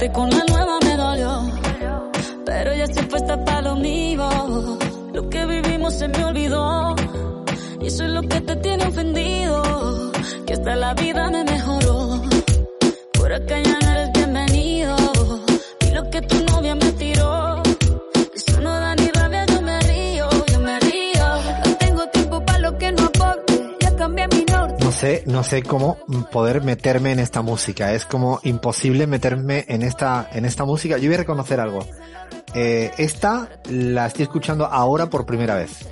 Verte con la nueva me dolió, pero ya estoy puesta para lo mío. Lo que vivimos se me olvidó. Y eso es lo que te tiene ofendido. Que hasta la vida me mejoró. Por acá ya no eres bienvenido. Y lo que tu novia me tiró. Eso no da ni rabia, yo me río, yo me río. No tengo tiempo para lo que no aporte. Ya cambié mi norte. No sé, no sé cómo poder meterme en esta música. Es como imposible meterme en esta, en esta música. Yo voy a reconocer algo. Eh, esta la estoy escuchando ahora por primera vez.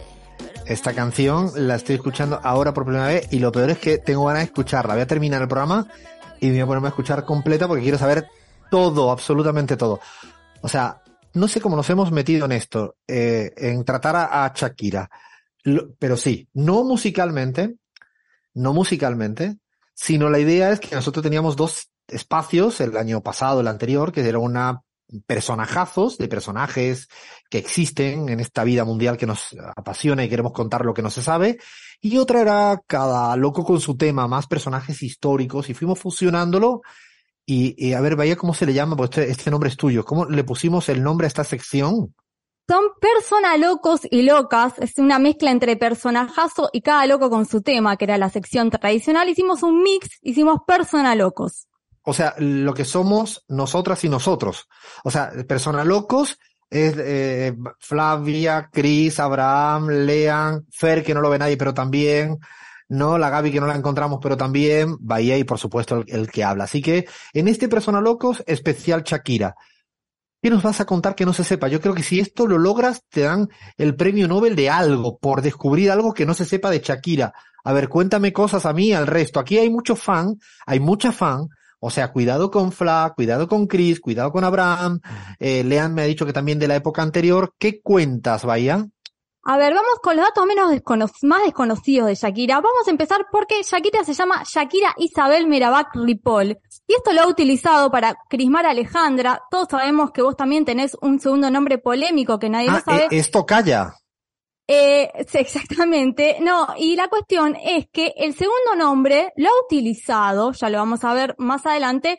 Esta canción la estoy escuchando ahora por primera vez y lo peor es que tengo ganas de escucharla. Voy a terminar el programa y voy a ponerme a escuchar completa porque quiero saber todo, absolutamente todo. O sea, no sé cómo nos hemos metido en esto, eh, en tratar a, Shakira. Pero sí, no musicalmente, no musicalmente, sino la idea es que nosotros teníamos dos espacios, el año pasado, el anterior, que era una personajazos de personajes que existen en esta vida mundial que nos apasiona y queremos contar lo que no se sabe. Y otra era cada loco con su tema, más personajes históricos y fuimos fusionándolo. Y, a ver, vaya cómo se le llama, porque este, este nombre es tuyo. ¿Cómo le pusimos el nombre a esta sección? Son personas locos y locas, es una mezcla entre personajazo y cada loco con su tema, que era la sección tradicional. Hicimos un mix, hicimos persona locos. O sea, lo que somos nosotras y nosotros. O sea, personas locos es eh, Flavia, Chris, Abraham, Lean, Fer, que no lo ve nadie, pero también, ¿no? La Gaby, que no la encontramos, pero también, Bahía y por supuesto el, el que habla. Así que en este Persona Locos, especial Shakira. ¿Qué nos vas a contar que no se sepa? Yo creo que si esto lo logras, te dan el premio Nobel de algo, por descubrir algo que no se sepa de Shakira. A ver, cuéntame cosas a mí, al resto. Aquí hay mucho fan, hay mucha fan, o sea, cuidado con Fla, cuidado con Chris, cuidado con Abraham. Eh, Lean me ha dicho que también de la época anterior. ¿Qué cuentas, Bahía? A ver, vamos con los datos menos descono- más desconocidos de Shakira. Vamos a empezar porque Shakira se llama Shakira Isabel Merabac Ripoll. Y esto lo ha utilizado para crismar a Alejandra. Todos sabemos que vos también tenés un segundo nombre polémico que nadie Ah, lo sabe. eh, esto calla. Eh, sí, exactamente. No, y la cuestión es que el segundo nombre lo ha utilizado, ya lo vamos a ver más adelante,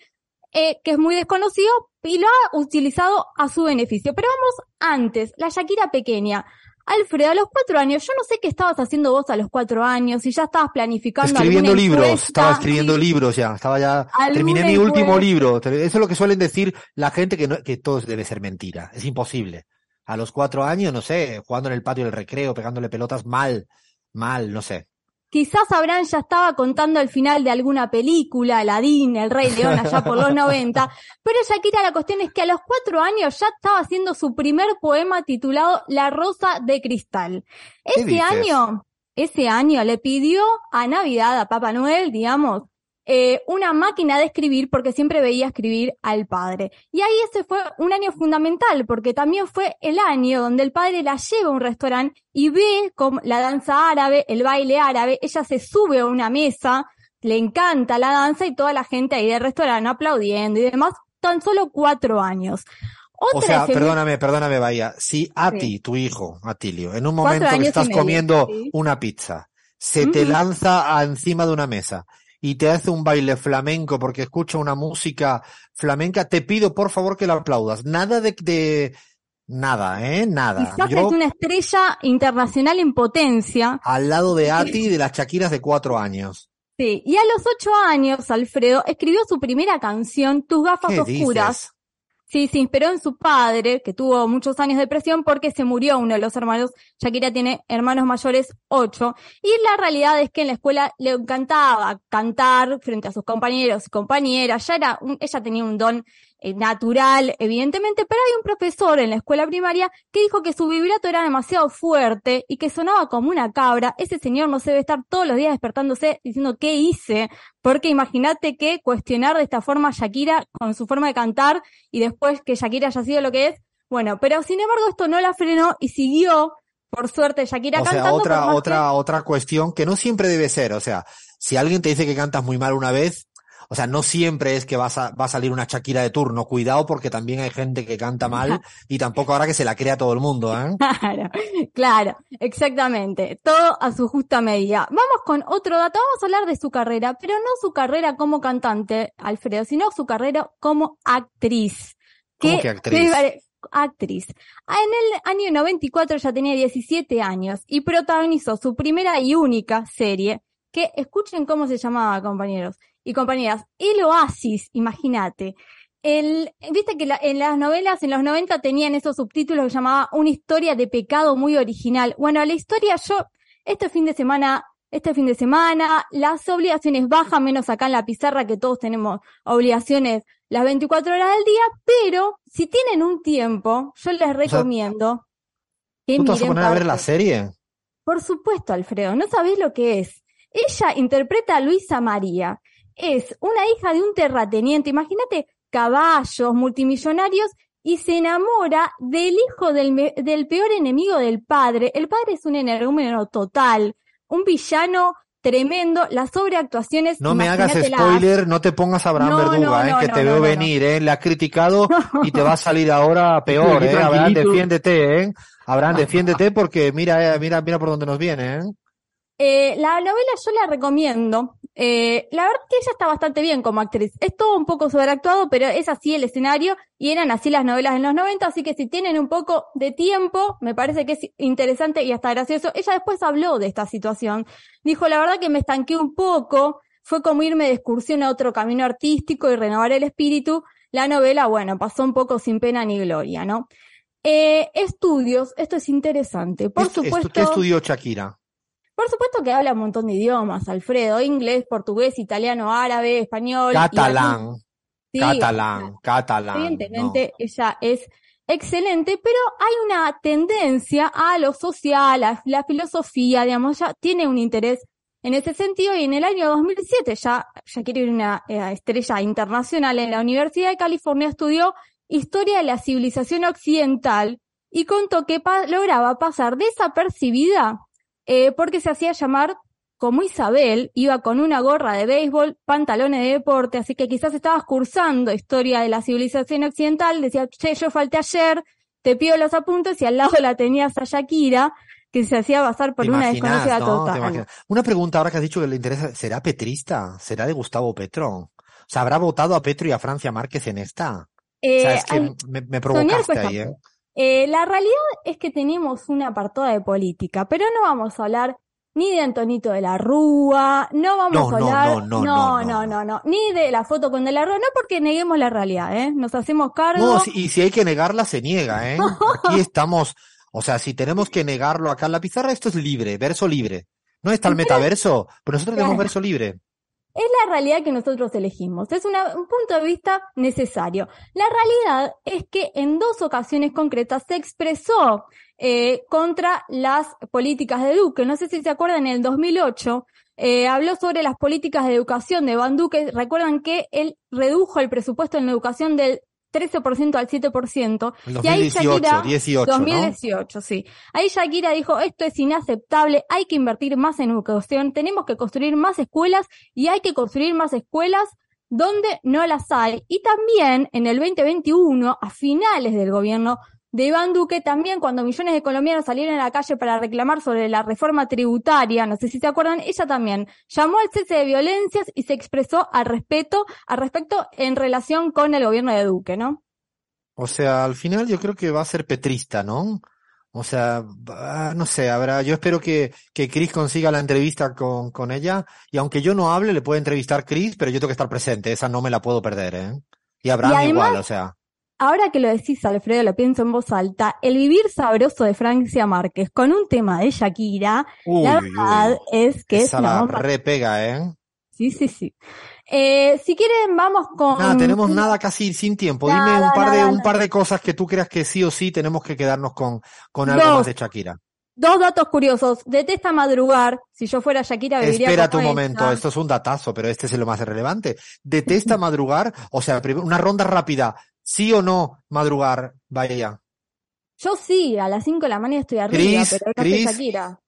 eh, que es muy desconocido, y lo ha utilizado a su beneficio. Pero vamos antes, la Shakira pequeña. Alfredo, a los cuatro años, yo no sé qué estabas haciendo vos a los cuatro años, si ya estabas planificando Escribiendo alguna libros, encuesta, estaba escribiendo libros ya, estaba ya, terminé mi último libro. Eso es lo que suelen decir la gente que, no, que todo debe ser mentira. Es imposible. A los cuatro años, no sé, jugando en el patio del recreo, pegándole pelotas mal, mal, no sé. Quizás Abraham ya estaba contando el final de alguna película, Aladdin, El Rey León, allá por los 90. Pero Shakira, la cuestión es que a los cuatro años ya estaba haciendo su primer poema titulado La Rosa de Cristal. ¿Qué Ese dices? año, ese año le pidió a Navidad, a Papá Noel, digamos, eh, una máquina de escribir porque siempre veía escribir al padre. Y ahí ese fue un año fundamental porque también fue el año donde el padre la lleva a un restaurante y ve como la danza árabe, el baile árabe, ella se sube a una mesa, le encanta la danza y toda la gente ahí del restaurante aplaudiendo y demás, tan solo cuatro años. O Otra sea, efeméride- perdóname, perdóname, Bahía. Si a Sí. ti, tu hijo, Atilio, en un momento que estás medio, comiendo sí. una pizza, se te Ujú. lanza a encima de una mesa y te hace un baile flamenco porque escucha una música flamenca, te pido por favor que la aplaudas. Nada de, de nada, ¿eh? Nada. Quizás es una estrella internacional en potencia. Al lado de Ati de las Shakiras de cuatro años. Sí, y a los ocho años, Alfredo escribió su primera canción, Tus gafas oscuras. Sí, se inspiró en su padre, que tuvo muchos años de depresión porque se murió uno de los hermanos. Shakira tiene hermanos mayores, ocho. Y la realidad es que en la escuela le encantaba cantar frente a sus compañeros y compañeras. Ya era ella tenía un don natural, evidentemente, pero hay un profesor en la escuela primaria que dijo que su vibrato era demasiado fuerte y que sonaba como una cabra. Ese señor no se debe estar todos los días despertándose diciendo qué hice, porque imagínate que cuestionar de esta forma a Shakira con su forma de cantar y después que Shakira haya sido lo que es. Bueno, pero sin embargo esto no la frenó y siguió por suerte Shakira o cantando. otra, otra, otra cuestión que no siempre debe ser. O sea, si alguien te dice que cantas muy mal una vez, o sea, no siempre es que va a, va a salir una Shakira de turno. Cuidado porque también hay gente que canta mal y tampoco ahora que se la crea todo el mundo, ¿eh? Claro, claro, exactamente. Todo a su justa medida. Vamos con otro dato. Vamos a hablar de su carrera, pero no su carrera como cantante, Alfredo, sino su carrera como actriz. ¿Cómo que actriz? actriz. En el año 94 ya tenía 17 años y protagonizó su primera y única serie, que escuchen cómo se llamaba, compañeros y compañeras. El Oasis, imagínate. El, Viste que en las novelas en los 90 tenían esos subtítulos que llamaba Una historia de pecado muy original. Bueno, la historia yo, este fin de semana, este fin de semana, las obligaciones bajan, menos acá en la pizarra que todos tenemos obligaciones las 24 horas del día, pero si tienen un tiempo, yo les recomiendo que ¿tú te vas a poner a ver la serie? Por supuesto, Alfredo, no sabés lo que es. Ella interpreta a Luisa María es una hija de un terrateniente, imagínate caballos, multimillonarios, y se enamora del hijo del, del peor enemigo del padre. El padre es un energúmeno total, un villano tremendo, las sobreactuaciones. No me hagas spoiler, no te pongas a Abraham Verduga, eh, que te veo venir, eh, le has criticado y te va a salir ahora peor, eh. Abraham, defiéndete, eh. Abraham, defiéndete porque mira, eh, mira, mira por dónde nos viene, eh. Eh, la novela yo la recomiendo. Eh, la verdad que ella está bastante bien como actriz. Es todo un poco sobreactuado, pero es así el escenario y eran así las novelas en los 90, así que si tienen un poco de tiempo, me parece que es interesante y hasta gracioso. Ella después habló de esta situación. Dijo, la verdad que me estanqué un poco, fue como irme de excursión a otro camino artístico y renovar el espíritu. La novela, bueno, pasó un poco sin pena ni gloria, ¿no? Eh, estudios, esto es interesante. Por supuesto. ¿Qué estudió Shakira? Por supuesto que habla un montón de idiomas, Alfredo, inglés, portugués, italiano, árabe, español. Catalán. catalán, catalán. Evidentemente ella es excelente, pero hay una tendencia a lo social, a la filosofía, digamos, ya tiene un interés en ese sentido y en el año 2007 ya, ya quiere ir una eh, estrella internacional en la Universidad de California, estudió historia de la civilización occidental y contó que lograba pasar desapercibida eh, porque se hacía llamar como Isabel, iba con una gorra de béisbol, pantalones de deporte, así que quizás estabas cursando historia de la civilización occidental, decía, che, yo falté ayer, te pido los apuntes y al lado la tenías a Shakira, que se hacía pasar por una desconocida total. Una pregunta ahora que has dicho que le interesa, ¿será petrista? ¿Será de Gustavo Petro? ¿O sea, habrá votado a Petro y a Francia Márquez en esta? Eh, o sea, es que me, me provocaste ahí, ¿eh? Eh, la realidad es que tenemos una apartado de política, pero no vamos a hablar ni de Antonito de la Rúa, no vamos a hablar, no no no, no no ni de la foto con de la Rúa, no porque neguemos la realidad, ¿eh? Nos hacemos cargo. No, y si hay que negarla, se niega, ¿eh? Aquí estamos, o sea, si tenemos que negarlo acá en la pizarra, esto es libre, verso libre. No está el metaverso, pero nosotros tenemos verso libre. Es la realidad que nosotros elegimos. Es un punto de vista necesario. La realidad es que en dos ocasiones concretas se expresó eh, contra las políticas de Duque. No sé si se acuerdan, en el 2008 eh, habló sobre las políticas de educación de Van Duque. Recuerdan que él redujo el presupuesto en educación del 13% al 7%. y ahí Shakira, 18, 2018, sí. Ahí Shakira dijo, esto es inaceptable, hay que invertir más en educación, tenemos que construir más escuelas y hay que construir más escuelas donde no las hay. Y también en el 2021, a finales del gobierno de Iván Duque, también cuando millones de colombianos salieron a la calle para reclamar sobre la reforma tributaria, no sé si se acuerdan, ella también llamó al cese de violencias y se expresó al respeto, al respecto en relación con el gobierno de Duque, ¿no? O sea, al final yo creo que va a ser petrista, ¿no? O sea, no sé, habrá, yo espero que, que Chris consiga la entrevista con, con ella, y aunque yo no hable, le puede entrevistar Chris, pero yo tengo que estar presente, esa no me la puedo perder, ¿eh? Y Abraham igual, o sea. Ahora que lo decís, Alfredo, lo pienso en voz alta, el vivir sabroso de Francia Márquez con un tema de Shakira, la verdad es que esa es la repega, ¿eh? Sí, sí, sí. Eh, si quieren, vamos con. Nada, tenemos nada casi sin tiempo. Dime un par de, un par de cosas que tú creas que sí o sí tenemos que quedarnos con, con algo más de Shakira. Dos datos curiosos. Detesta madrugar. Si yo fuera Shakira, viviría Espera tu momento. Esto es un datazo, pero este es lo más relevante. Detesta madrugar. O sea, una ronda rápida. ¿Sí o no madrugar? Vaya. Yo sí, a las 5 de la mañana estoy arriba, pero no Chris, Shakira.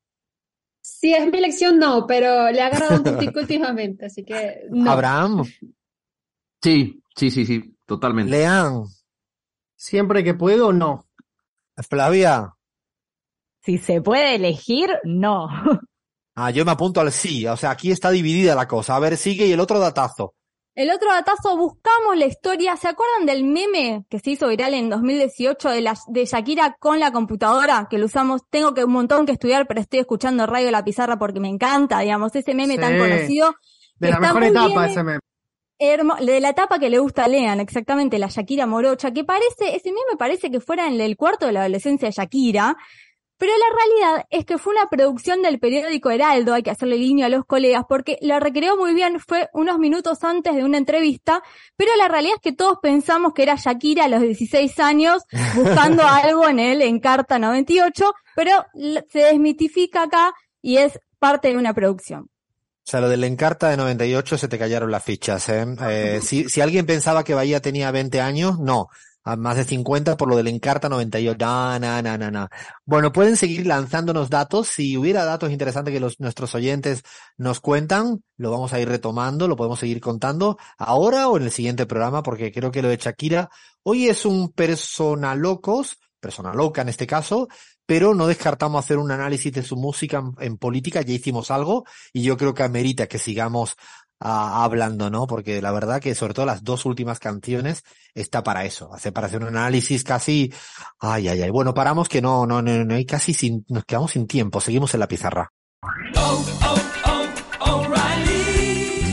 Si es mi elección, no, pero le ha agarrado un poquito últimamente, así que no. Abraham. Sí, sí, sí, sí, totalmente. Lean. Siempre que puedo, no. Flavia. Si se puede elegir, no. Ah, yo me apunto al sí. O sea, aquí está dividida la cosa. A ver, sigue y el otro datazo. El otro datazo, buscamos la historia. ¿Se acuerdan del meme que se hizo viral en 2018 de, la, de Shakira con la computadora? Que lo usamos, tengo que un montón que estudiar, pero estoy escuchando Radio la Pizarra porque me encanta, digamos, ese meme tan conocido. De la mejor etapa ese meme. de la etapa que le gusta a Lean, exactamente, la Shakira morocha, que parece, ese meme parece que fuera en el cuarto de la adolescencia de Shakira, pero la realidad es que fue una producción del periódico Heraldo, hay que hacerle línea a los colegas, porque la recreó muy bien, fue unos minutos antes de una entrevista, pero la realidad es que todos pensamos que era Shakira a los 16 años buscando algo en el Encarta 98, pero se desmitifica acá y es parte de una producción. O sea, lo del Encarta de 98 se te callaron las fichas, ¿eh? eh si, si alguien pensaba que Bahía tenía 20 años, no a más de 50 por lo del Encarta 98. No, no, no, no, no. Bueno, pueden seguir lanzándonos datos. Si hubiera datos interesantes que los, nuestros oyentes nos cuentan, lo vamos a ir retomando, lo podemos seguir contando ahora o en el siguiente programa, porque creo que lo de Shakira hoy es un persona locos, persona loca en este caso, pero no descartamos hacer un análisis de su música en, en política, ya hicimos algo y yo creo que amerita que sigamos hablando, ¿no? Porque la verdad que sobre todo las dos últimas canciones está para eso, hace para hacer un análisis casi, ay, ay, ay. Bueno, paramos que no, no, no, no hay casi sin, nos quedamos sin tiempo, seguimos en la pizarra. Oh, oh,